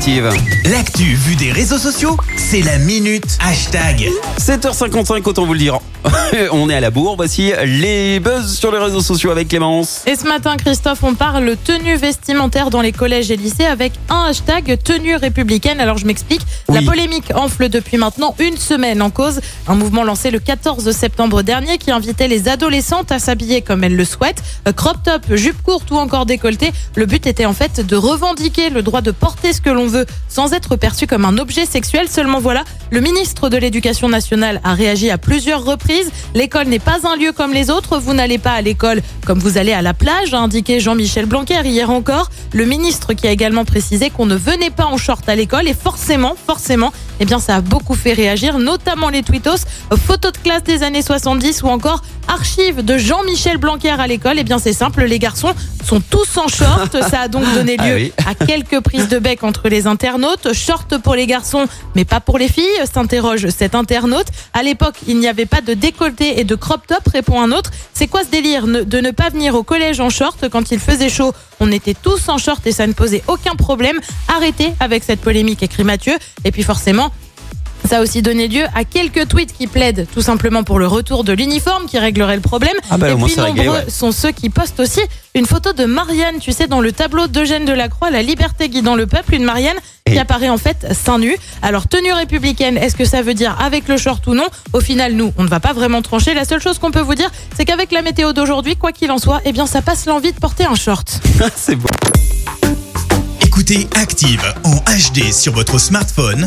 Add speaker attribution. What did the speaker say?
Speaker 1: Active.
Speaker 2: L'actu vue des réseaux sociaux, c'est la minute hashtag.
Speaker 1: 7h55, autant vous le dire. on est à la bourre, voici les buzz sur les réseaux sociaux avec Clémence.
Speaker 3: Et ce matin, Christophe, on parle tenue vestimentaire dans les collèges et lycées avec un hashtag tenue républicaine. Alors je m'explique. La polémique enfle depuis maintenant une semaine en cause. Un mouvement lancé le 14 septembre dernier qui invitait les adolescentes à s'habiller comme elles le souhaitent. Euh, Crop top, jupe courte ou encore décolleté. Le but était en fait de revendiquer le droit de porter ce que l'on sans être perçu comme un objet sexuel. Seulement voilà, le ministre de l'Éducation nationale a réagi à plusieurs reprises. L'école n'est pas un lieu comme les autres. Vous n'allez pas à l'école comme vous allez à la plage, a indiqué Jean-Michel Blanquer hier encore. Le ministre qui a également précisé qu'on ne venait pas en short à l'école et forcément, forcément, eh bien ça a beaucoup fait réagir, notamment les tweetos, photos de classe des années 70 ou encore archives de Jean-Michel Blanquer à l'école. Eh bien c'est simple, les garçons sont tous en short. Ça a donc donné
Speaker 1: Ah
Speaker 3: lieu
Speaker 1: oui.
Speaker 3: à quelques prises de bec entre les internautes. Short pour les garçons, mais pas pour les filles, s'interroge cet internaute. À l'époque, il n'y avait pas de décolleté et de crop top, répond un autre. C'est quoi ce délire de ne pas venir au collège en short quand il faisait chaud? On était tous en short et ça ne posait aucun problème. Arrêtez avec cette polémique, écrit Mathieu. Et puis forcément, ça a aussi donné lieu à quelques tweets qui plaident tout simplement pour le retour de l'uniforme qui réglerait le problème.
Speaker 1: Ah bah,
Speaker 3: et puis
Speaker 1: réglé,
Speaker 3: nombreux
Speaker 1: ouais.
Speaker 3: sont ceux qui postent aussi une photo de Marianne, tu sais, dans le tableau d'Eugène Delacroix, La liberté guidant le peuple, une Marianne qui apparaît en fait seins nus. Alors, tenue républicaine, est-ce que ça veut dire avec le short ou non? Au final, nous, on ne va pas vraiment trancher. La seule chose qu'on peut vous dire, c'est qu'avec la météo d'aujourd'hui, quoi qu'il en soit, eh bien, ça passe l'envie de porter un short.
Speaker 1: C'est bon.
Speaker 2: Écoutez Active en HD sur votre smartphone,